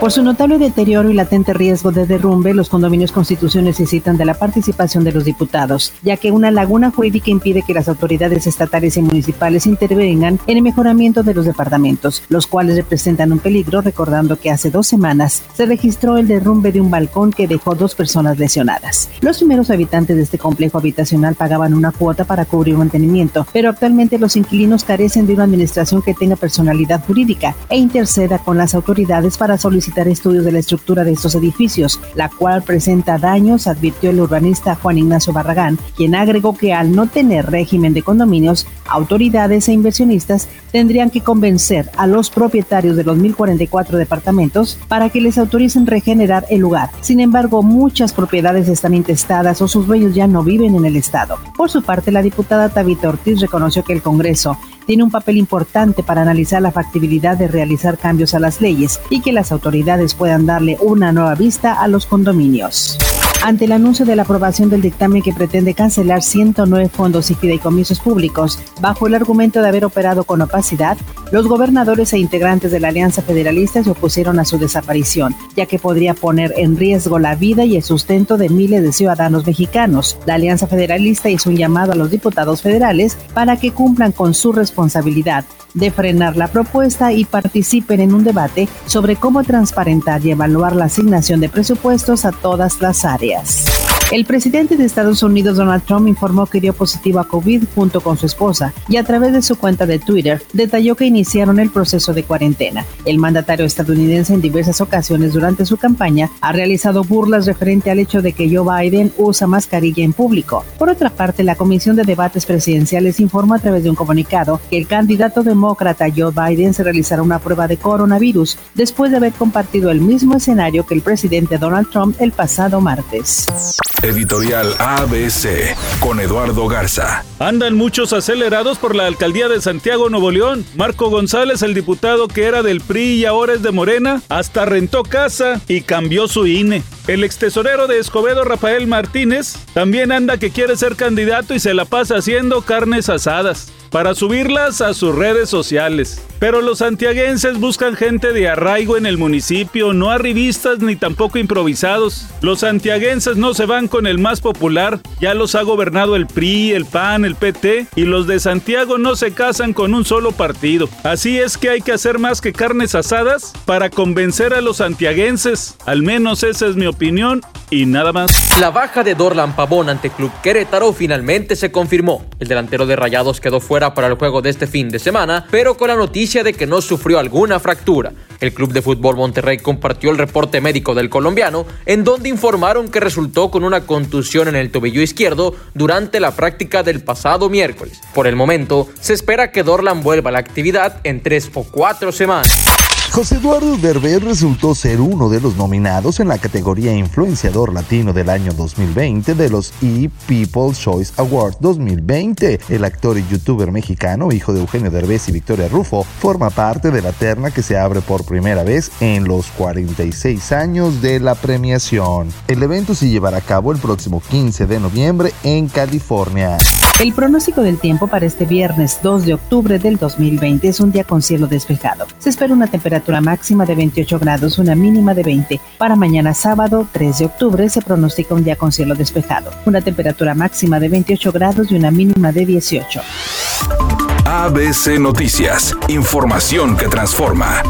Por su notable deterioro y latente riesgo de derrumbe, los condominios Constitución necesitan de la participación de los diputados, ya que una laguna jurídica impide que las autoridades estatales y municipales intervengan en el mejoramiento de los departamentos, los cuales representan un peligro, recordando que hace dos semanas se registró el derrumbe de un balcón que dejó dos personas lesionadas. Los primeros habitantes de este complejo habitacional pagaban una cuota para cubrir mantenimiento, pero actualmente los inquilinos carecen de una administración que tenga personalidad jurídica e interceda con las autoridades para solicitar estudios de la estructura de estos edificios, la cual presenta daños, advirtió el urbanista Juan Ignacio Barragán, quien agregó que al no tener régimen de condominios, autoridades e inversionistas tendrían que convencer a los propietarios de los 1044 departamentos para que les autoricen regenerar el lugar. Sin embargo, muchas propiedades están intestadas o sus dueños ya no viven en el estado. Por su parte, la diputada Tabita Ortiz reconoció que el Congreso tiene un papel importante para analizar la factibilidad de realizar cambios a las leyes y que las autoridades puedan darle una nueva vista a los condominios ante el anuncio de la aprobación del dictamen que pretende cancelar 109 fondos y fideicomisos públicos bajo el argumento de haber operado con opacidad, los gobernadores e integrantes de la Alianza Federalista se opusieron a su desaparición, ya que podría poner en riesgo la vida y el sustento de miles de ciudadanos mexicanos. La Alianza Federalista hizo un llamado a los diputados federales para que cumplan con su responsabilidad de frenar la propuesta y participen en un debate sobre cómo transparentar y evaluar la asignación de presupuestos a todas las áreas. Yes. El presidente de Estados Unidos, Donald Trump, informó que dio positivo a COVID junto con su esposa y a través de su cuenta de Twitter detalló que iniciaron el proceso de cuarentena. El mandatario estadounidense en diversas ocasiones durante su campaña ha realizado burlas referente al hecho de que Joe Biden usa mascarilla en público. Por otra parte, la Comisión de Debates Presidenciales informó a través de un comunicado que el candidato demócrata Joe Biden se realizará una prueba de coronavirus después de haber compartido el mismo escenario que el presidente Donald Trump el pasado martes. Editorial ABC con Eduardo Garza. Andan muchos acelerados por la alcaldía de Santiago, Nuevo León. Marco González, el diputado que era del PRI y ahora es de Morena, hasta rentó casa y cambió su INE. El ex tesorero de Escobedo, Rafael Martínez, también anda que quiere ser candidato y se la pasa haciendo carnes asadas para subirlas a sus redes sociales. Pero los santiaguenses buscan gente de arraigo en el municipio, no arribistas ni tampoco improvisados. Los santiaguenses no se van con el más popular, ya los ha gobernado el PRI, el PAN, el PT, y los de Santiago no se casan con un solo partido. Así es que hay que hacer más que carnes asadas para convencer a los santiaguenses. Al menos esa es mi opinión y nada más. La baja de Dorlan Pavón ante Club Querétaro finalmente se confirmó. El delantero de Rayados quedó fuera para el juego de este fin de semana, pero con la noticia de que no sufrió alguna fractura. El Club de Fútbol Monterrey compartió el reporte médico del colombiano, en donde informaron que resultó con una contusión en el tobillo izquierdo durante la práctica del pasado miércoles. Por el momento, se espera que Dorlan vuelva a la actividad en tres o cuatro semanas. José Eduardo Derbez resultó ser uno de los nominados en la categoría Influenciador Latino del año 2020 de los E-People's Choice Awards 2020. El actor y youtuber mexicano, hijo de Eugenio Derbez y Victoria Rufo, forma parte de la terna que se abre por primera vez en los 46 años de la premiación. El evento se llevará a cabo el próximo 15 de noviembre en California. El pronóstico del tiempo para este viernes 2 de octubre del 2020 es un día con cielo despejado. Se espera una temperatura máxima de 28 grados, una mínima de 20. Para mañana sábado 3 de octubre se pronostica un día con cielo despejado, una temperatura máxima de 28 grados y una mínima de 18. ABC Noticias, información que transforma.